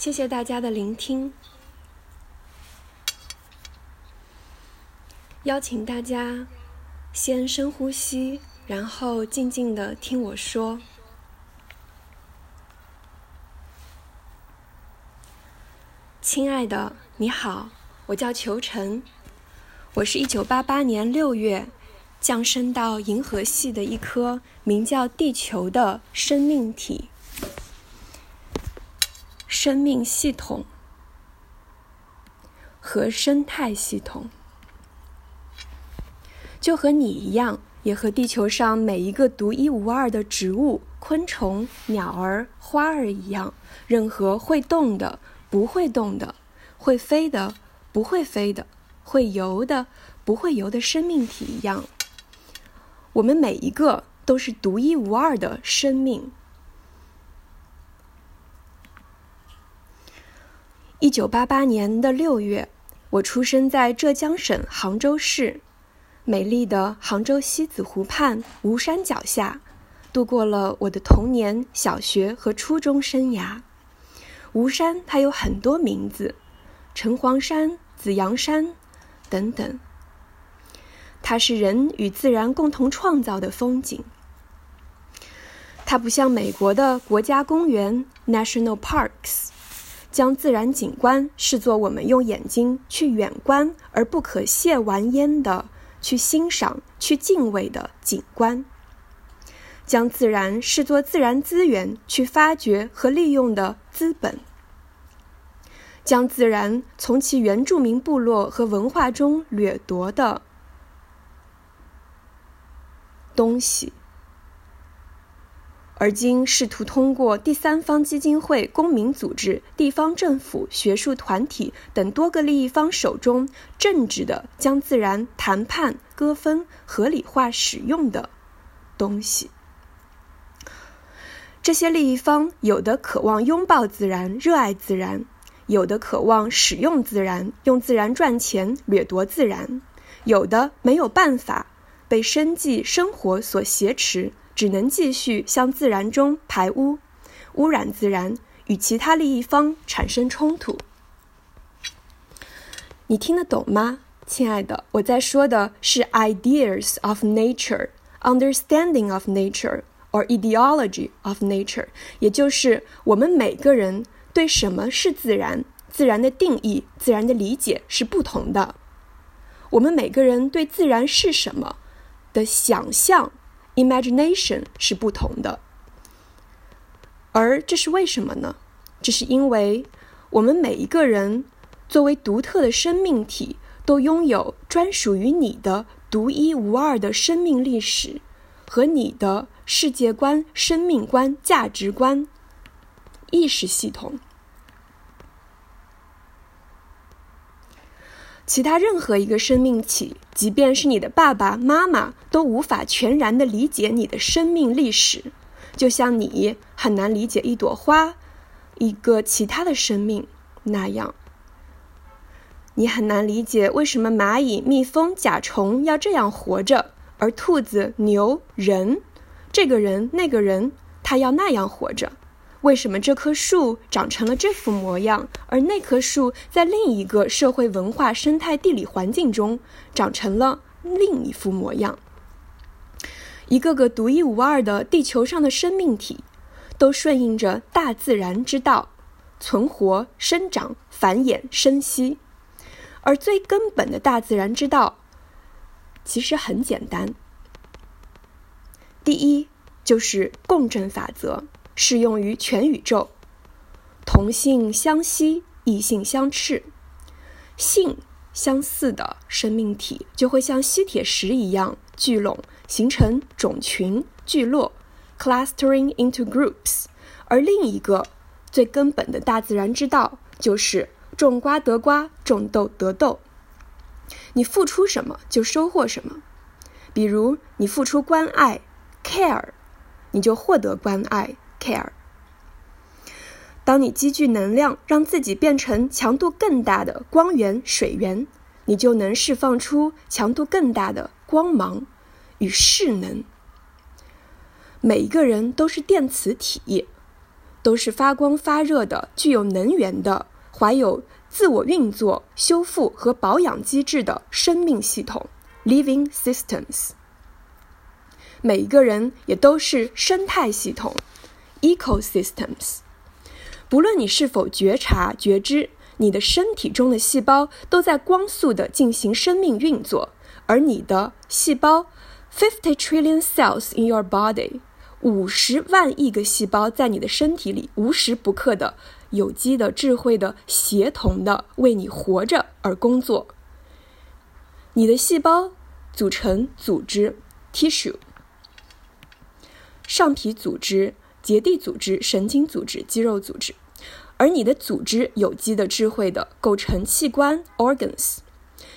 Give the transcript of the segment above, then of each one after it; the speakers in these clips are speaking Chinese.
谢谢大家的聆听。邀请大家先深呼吸，然后静静的听我说。亲爱的，你好，我叫裘晨，我是一九八八年六月降生到银河系的一颗名叫地球的生命体。生命系统和生态系统，就和你一样，也和地球上每一个独一无二的植物、昆虫、鸟儿、花儿一样，任何会动的、不会动的、会飞的、不会飞的、会游的、不会游的生命体一样，我们每一个都是独一无二的生命。一九八八年的六月，我出生在浙江省杭州市，美丽的杭州西子湖畔吴山脚下，度过了我的童年、小学和初中生涯。吴山它有很多名字，城隍山、紫阳山等等。它是人与自然共同创造的风景。它不像美国的国家公园 （National Parks）。将自然景观视作我们用眼睛去远观而不可亵玩焉的去欣赏、去敬畏的景观；将自然视作自然资源去发掘和利用的资本；将自然从其原住民部落和文化中掠夺的东西。而今试图通过第三方基金会、公民组织、地方政府、学术团体等多个利益方手中政治的将自然谈判、割分、合理化使用的东西，这些利益方有的渴望拥抱自然、热爱自然，有的渴望使用自然、用自然赚钱、掠夺自然，有的没有办法被生计生活所挟持。只能继续向自然中排污，污染自然，与其他利益方产生冲突。你听得懂吗，亲爱的？我在说的是 ideas of nature, understanding of nature, or ideology of nature，也就是我们每个人对什么是自然、自然的定义、自然的理解是不同的。我们每个人对自然是什么的想象。Imagination 是不同的，而这是为什么呢？这是因为我们每一个人作为独特的生命体，都拥有专属于你的独一无二的生命历史和你的世界观、生命观、价值观、意识系统。其他任何一个生命体，即便是你的爸爸妈妈，都无法全然的理解你的生命历史，就像你很难理解一朵花、一个其他的生命那样。你很难理解为什么蚂蚁、蜜蜂、甲虫要这样活着，而兔子、牛、人，这个人、那个人，他要那样活着。为什么这棵树长成了这副模样，而那棵树在另一个社会文化、生态、地理环境中长成了另一副模样？一个个独一无二的地球上的生命体，都顺应着大自然之道，存活、生长、繁衍、生息。而最根本的大自然之道，其实很简单。第一，就是共振法则。适用于全宇宙，同性相吸，异性相斥，性相似的生命体就会像吸铁石一样聚拢，形成种群、聚落 （clustering into groups）。而另一个最根本的大自然之道就是种瓜得瓜，种豆得豆。你付出什么就收获什么。比如你付出关爱 （care），你就获得关爱。care。当你积聚能量，让自己变成强度更大的光源水源，你就能释放出强度更大的光芒与势能。每一个人都是电磁体，都是发光发热的、具有能源的、怀有自我运作、修复和保养机制的生命系统 （living systems）。每一个人也都是生态系统 （ecosystems）。不论你是否觉察、觉知，你的身体中的细胞都在光速的进行生命运作，而你的细胞 （fifty trillion cells in your body） 五十万亿个细胞在你的身体里无时不刻的、有机的、智慧的、协同的为你活着而工作。你的细胞组成组织 （tissue）。上皮组织、结缔组织、神经组织、肌肉组织，而你的组织有机的、智慧的构成器官 （organs），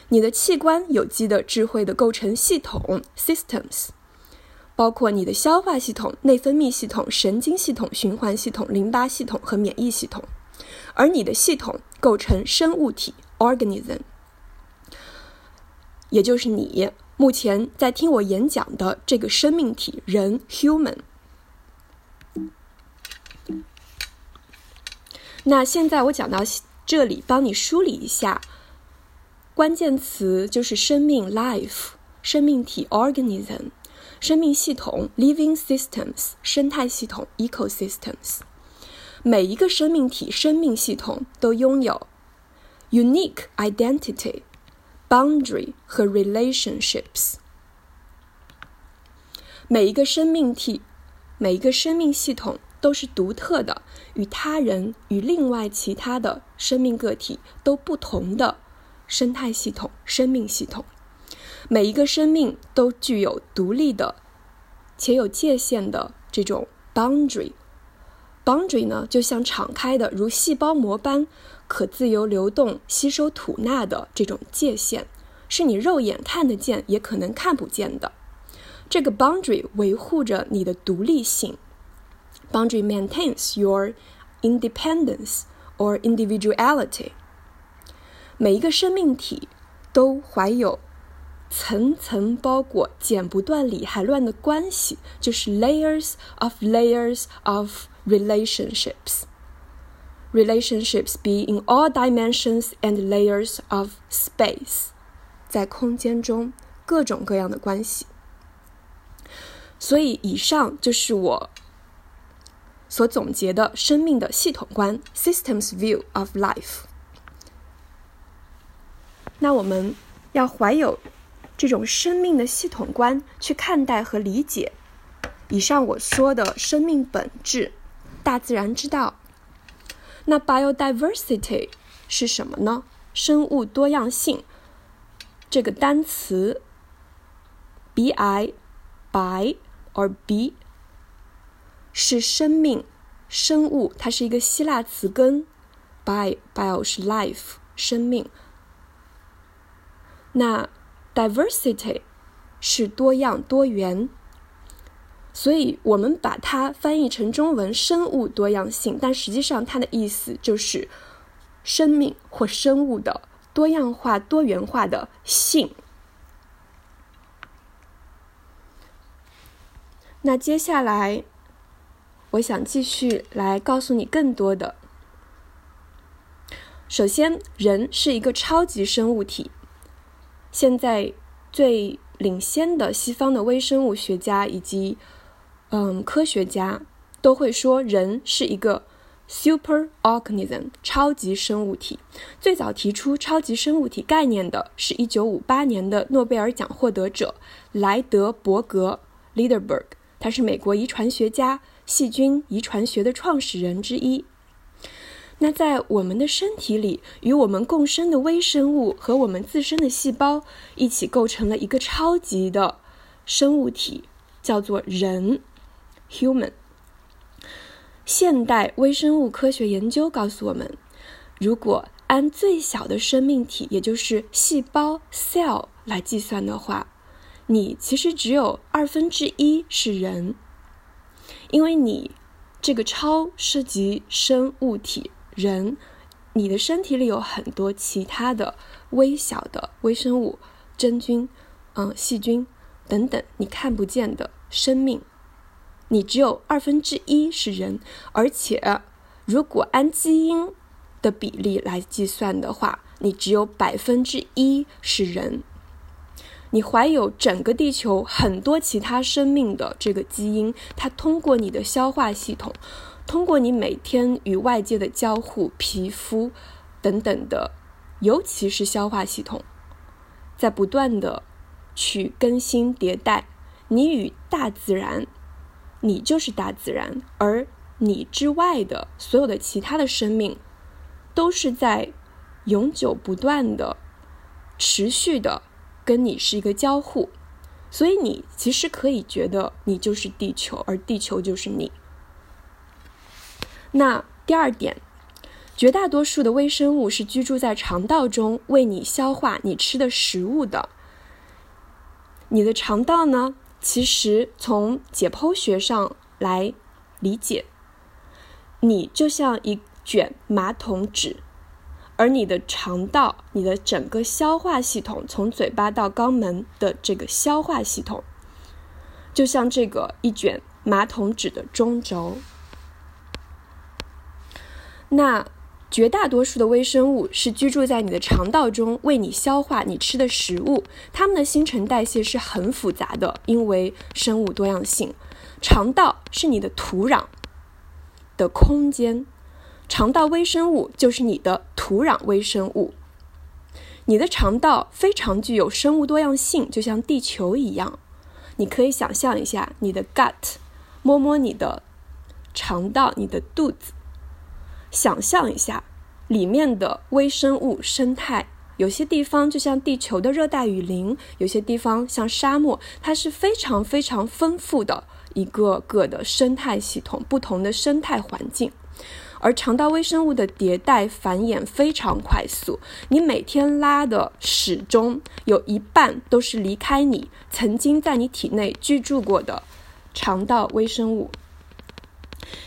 你的器官有机的、智慧的构成系统 （systems），包括你的消化系统、内分泌系统、神经系统、循环系统、淋巴系统和免疫系统，而你的系统构成生物体 （organism），也就是你。目前在听我演讲的这个生命体人 （human）。那现在我讲到这里，帮你梳理一下关键词，就是生命 （life）、生命体 （organism）、生命系统 （living systems）、生态系统 （ecosystems）。每一个生命体、生命系统都拥有 unique identity。Boundary 和 relationships，每一个生命体、每一个生命系统都是独特的，与他人、与另外其他的生命个体都不同的生态系统、生命系统。每一个生命都具有独立的且有界限的这种 boundary。boundary 呢，就像敞开的，如细胞膜般。可自由流动、吸收吐纳的这种界限，是你肉眼看得见，也可能看不见的。这个 boundary 维护着你的独立性。Boundary maintains your independence or individuality。每一个生命体都怀有层层包裹、剪不断、理还乱的关系，就是 layers of layers of relationships。relationships be in all dimensions and layers of space，在空间中各种各样的关系。所以，以上就是我 所总结的生命的系统观 （systems view of life）。那我们要怀有这种生命的系统观去看待和理解以上我说的生命本质、大自然之道。那 biodiversity 是什么呢？生物多样性这个单词，bi by or b 是生命、生物，它是一个希腊词根，bi bio 是 life 生命。那 diversity 是多样、多元。所以我们把它翻译成中文“生物多样性”，但实际上它的意思就是生命或生物的多样化、多元化的性。那接下来，我想继续来告诉你更多的。首先，人是一个超级生物体。现在最领先的西方的微生物学家以及嗯，科学家都会说人是一个 super organism 超级生物体。最早提出超级生物体概念的是一九五八年的诺贝尔奖获得者莱德伯格 （Lederberg），他是美国遗传学家、细菌遗传学的创始人之一。那在我们的身体里，与我们共生的微生物和我们自身的细胞一起构成了一个超级的生物体，叫做人。Human，现代微生物科学研究告诉我们，如果按最小的生命体，也就是细胞 （cell） 来计算的话，你其实只有二分之一是人，因为你这个超涉及生物体人，你的身体里有很多其他的微小的微生物、真菌、嗯细菌等等你看不见的生命。你只有二分之一是人，而且如果按基因的比例来计算的话，你只有百分之一是人。你怀有整个地球很多其他生命的这个基因，它通过你的消化系统，通过你每天与外界的交互、皮肤等等的，尤其是消化系统，在不断的去更新迭代。你与大自然，你就是大自然，而你之外的所有的其他的生命，都是在永久不断的、持续的。跟你是一个交互，所以你其实可以觉得你就是地球，而地球就是你。那第二点，绝大多数的微生物是居住在肠道中，为你消化你吃的食物的。你的肠道呢，其实从解剖学上来理解，你就像一卷马桶纸。而你的肠道，你的整个消化系统，从嘴巴到肛门的这个消化系统，就像这个一卷马桶纸的中轴。那绝大多数的微生物是居住在你的肠道中，为你消化你吃的食物。它们的新陈代谢是很复杂的，因为生物多样性。肠道是你的土壤的空间。肠道微生物就是你的土壤微生物，你的肠道非常具有生物多样性，就像地球一样。你可以想象一下你的 gut，摸摸你的肠道，你的肚子，想象一下里面的微生物生态。有些地方就像地球的热带雨林，有些地方像沙漠，它是非常非常丰富的一个个的生态系统，不同的生态环境。而肠道微生物的迭代繁衍非常快速，你每天拉的屎中有一半都是离开你曾经在你体内居住过的肠道微生物。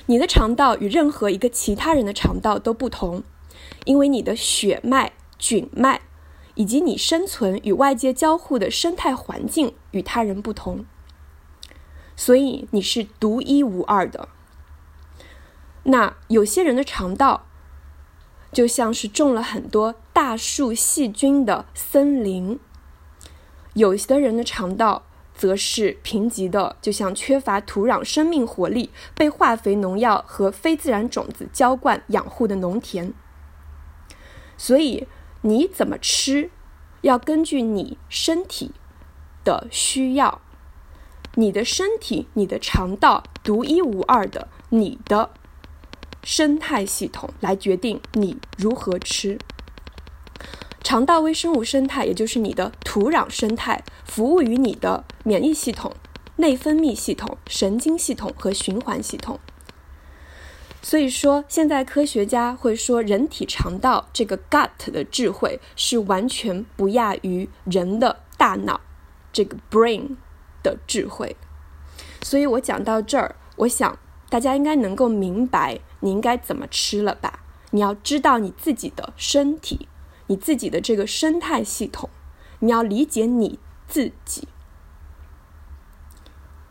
你的肠道与任何一个其他人的肠道都不同，因为你的血脉、菌脉以及你生存与外界交互的生态环境与他人不同，所以你是独一无二的。那有些人的肠道就像是种了很多大树细菌的森林，有些的人的肠道则是贫瘠的，就像缺乏土壤生命活力、被化肥、农药和非自然种子浇灌养护的农田。所以你怎么吃，要根据你身体的需要，你的身体、你的肠道独一无二的，你的。生态系统来决定你如何吃。肠道微生物生态，也就是你的土壤生态，服务于你的免疫系统、内分泌系统、神经系统和循环系统。所以说，现在科学家会说，人体肠道这个 gut 的智慧是完全不亚于人的大脑这个 brain 的智慧。所以我讲到这儿，我想大家应该能够明白。你应该怎么吃了吧？你要知道你自己的身体，你自己的这个生态系统，你要理解你自己。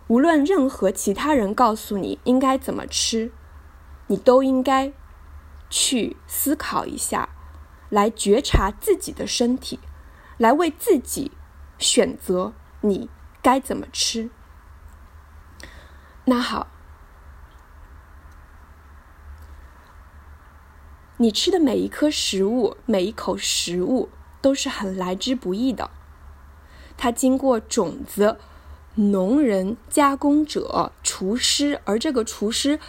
无论任何其他人告诉你应该怎么吃，你都应该去思考一下，来觉察自己的身体，来为自己选择你该怎么吃。那好。你吃的每一颗食物，每一口食物都是很来之不易的。它经过种子、农人、加工者、厨师，而这个厨师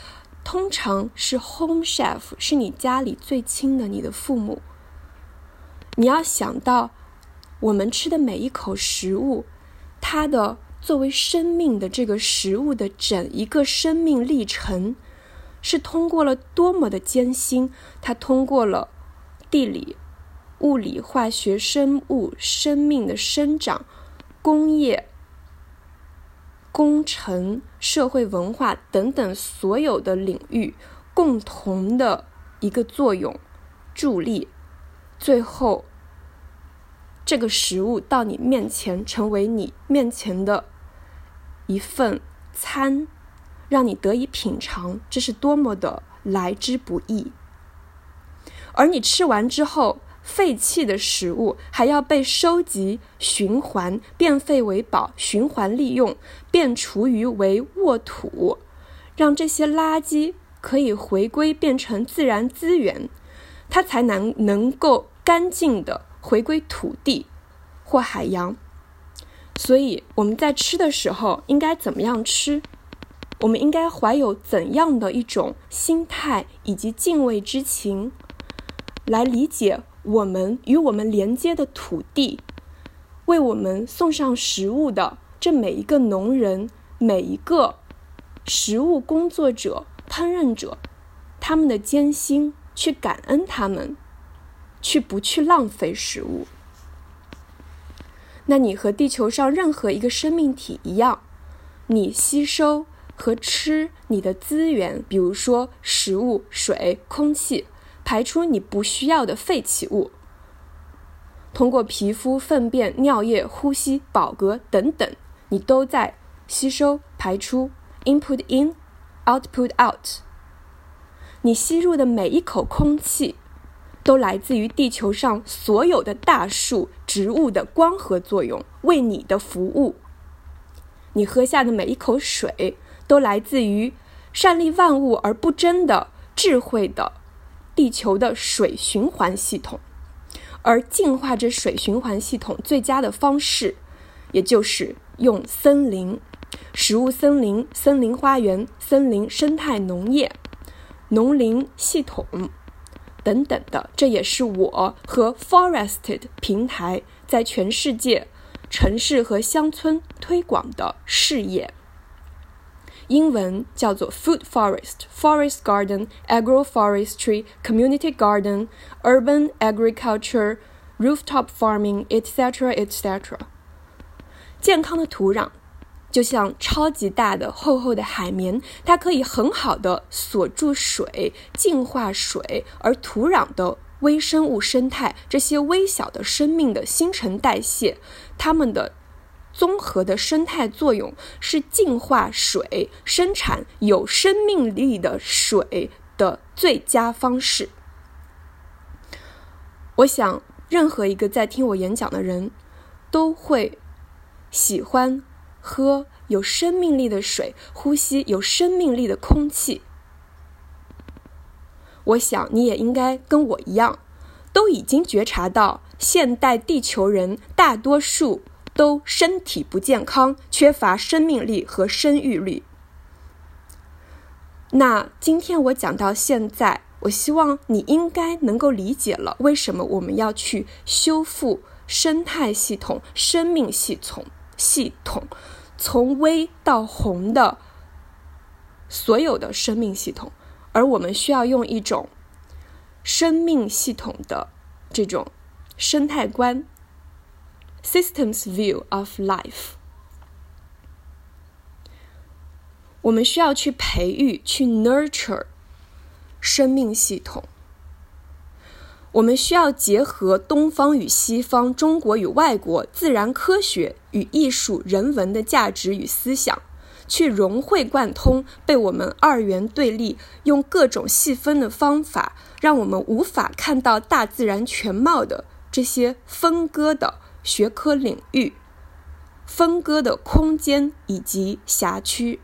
通常是 home chef，是你家里最亲的你的父母。你要想到，我们吃的每一口食物，它的作为生命的这个食物的整一个生命历程。是通过了多么的艰辛，它通过了地理、物理、化学、生物、生命的生长、工业、工程、社会文化等等所有的领域共同的一个作用助力，最后这个食物到你面前，成为你面前的一份餐。让你得以品尝，这是多么的来之不易。而你吃完之后，废弃的食物还要被收集、循环、变废为宝、循环利用、变厨余为沃土，让这些垃圾可以回归变成自然资源，它才能能够干净的回归土地或海洋。所以我们在吃的时候应该怎么样吃？我们应该怀有怎样的一种心态以及敬畏之情，来理解我们与我们连接的土地，为我们送上食物的这每一个农人、每一个食物工作者、烹饪者，他们的艰辛，去感恩他们，去不去浪费食物。那你和地球上任何一个生命体一样，你吸收和吃你的资源，比如说食物、水、空气，排出你不需要的废弃物，通过皮肤、粪便、尿液、呼吸、饱嗝等等，你都在吸收、排出，input in，output out。你吸入的每一口空气。都来自于地球上所有的大树、植物的光合作用，为你的服务。你喝下的每一口水，都来自于善利万物而不争的智慧的地球的水循环系统。而净化这水循环系统最佳的方式，也就是用森林、食物森林、森林花园、森林生态农业、农林系统。等等的，这也是我和 Forested 平台在全世界城市和乡村推广的事业。英文叫做 Food Forest、Forest Garden、Agroforestry、Community Garden、Urban Agriculture、Rooftop Farming, etc., etc. 健康的土壤。就像超级大的厚厚的海绵，它可以很好的锁住水、净化水，而土壤的微生物生态，这些微小的生命的新陈代谢，它们的综合的生态作用是净化水、生产有生命力的水的最佳方式。我想，任何一个在听我演讲的人，都会喜欢。喝有生命力的水，呼吸有生命力的空气。我想你也应该跟我一样，都已经觉察到现代地球人大多数都身体不健康，缺乏生命力和生育力。那今天我讲到现在，我希望你应该能够理解了为什么我们要去修复生态系统、生命系统系统。从微到红的所有的生命系统，而我们需要用一种生命系统的这种生态观 （systems view of life）。我们需要去培育、去 nurture 生命系统。我们需要结合东方与西方、中国与外国、自然科学与艺术、人文的价值与思想，去融会贯通被我们二元对立、用各种细分的方法，让我们无法看到大自然全貌的这些分割的学科领域、分割的空间以及辖区、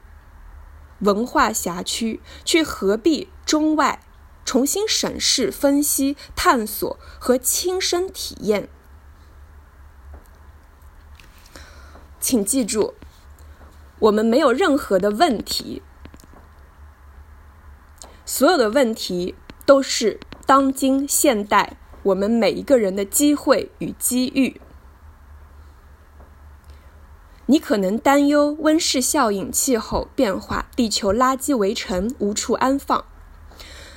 文化辖区，去合璧中外。重新审视、分析、探索和亲身体验。请记住，我们没有任何的问题，所有的问题都是当今现代我们每一个人的机会与机遇。你可能担忧温室效应、气候变化、地球垃圾围城无处安放。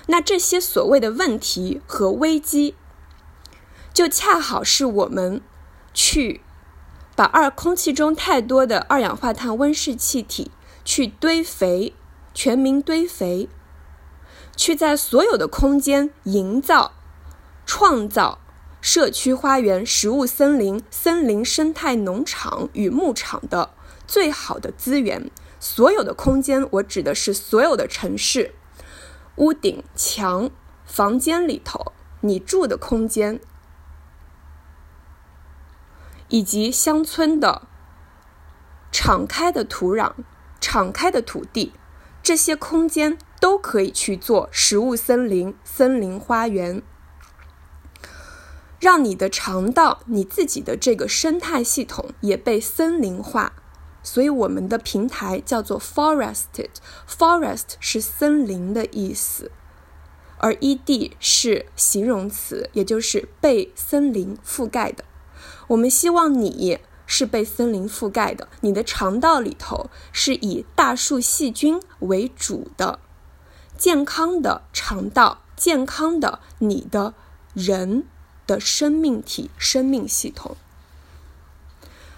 那这些所谓的问题和危机，就恰好是我们去把二空气中太多的二氧化碳温室气体去堆肥，全民堆肥，去在所有的空间营造、创造社区花园、食物森林、森林生态农场与牧场的最好的资源。所有的空间，我指的是所有的城市，屋顶、墙、房间里头，你住的空间，以及乡村的敞开的土壤、敞开的土地，这些空间都可以去做食物森林、森林花园。让你的肠道、你自己的这个生态系统也被森林化，所以我们的平台叫做 forested。forest 是森林的意思，而 ed 是形容词，也就是被森林覆盖的。我们希望你是被森林覆盖的，你的肠道里头是以大树细菌为主的，健康的肠道，健康的你的人。的生命体、生命系统，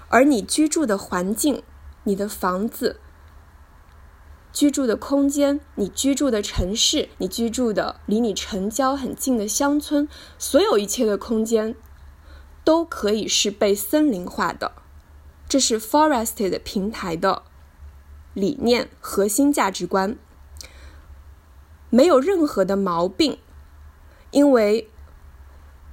而你居住的环境、你的房子、居住的空间、你居住的城市、你居住的离你城郊很近的乡村，所有一切的空间都可以是被森林化的。这是 Forested 平台的理念、核心价值观，没有任何的毛病，因为。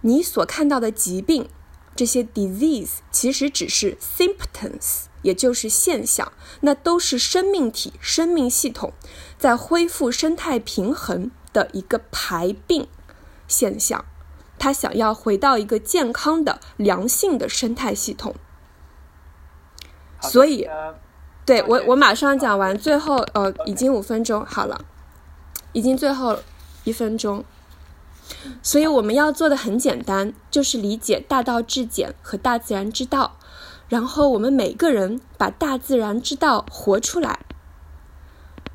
你所看到的疾病，这些 disease 其实只是 symptoms，也就是现象，那都是生命体、生命系统在恢复生态平衡的一个排病现象。他想要回到一个健康的、良性的生态系统。所以，对我我马上讲完，最后呃，已经五分钟好了，已经最后一分钟。所以我们要做的很简单，就是理解大道至简和大自然之道，然后我们每个人把大自然之道活出来。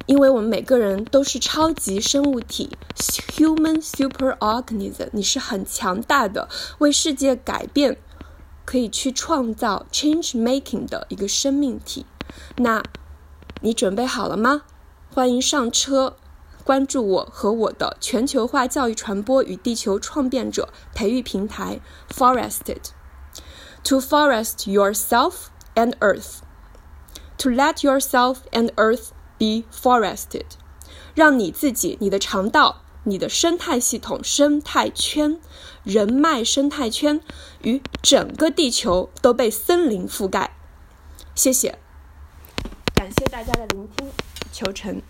因为我们每个人都是超级生物体，human super organism，你是很强大的，为世界改变，可以去创造 change making 的一个生命体。那，你准备好了吗？欢迎上车。关注我和我的全球化教育传播与地球创变者培育平台 Forested。To forest yourself and earth. To let yourself and earth be forested. 让你自己、你的肠道、你的生态系统、生态圈、人脉生态圈与整个地球都被森林覆盖。谢谢，感谢大家的聆听，求成。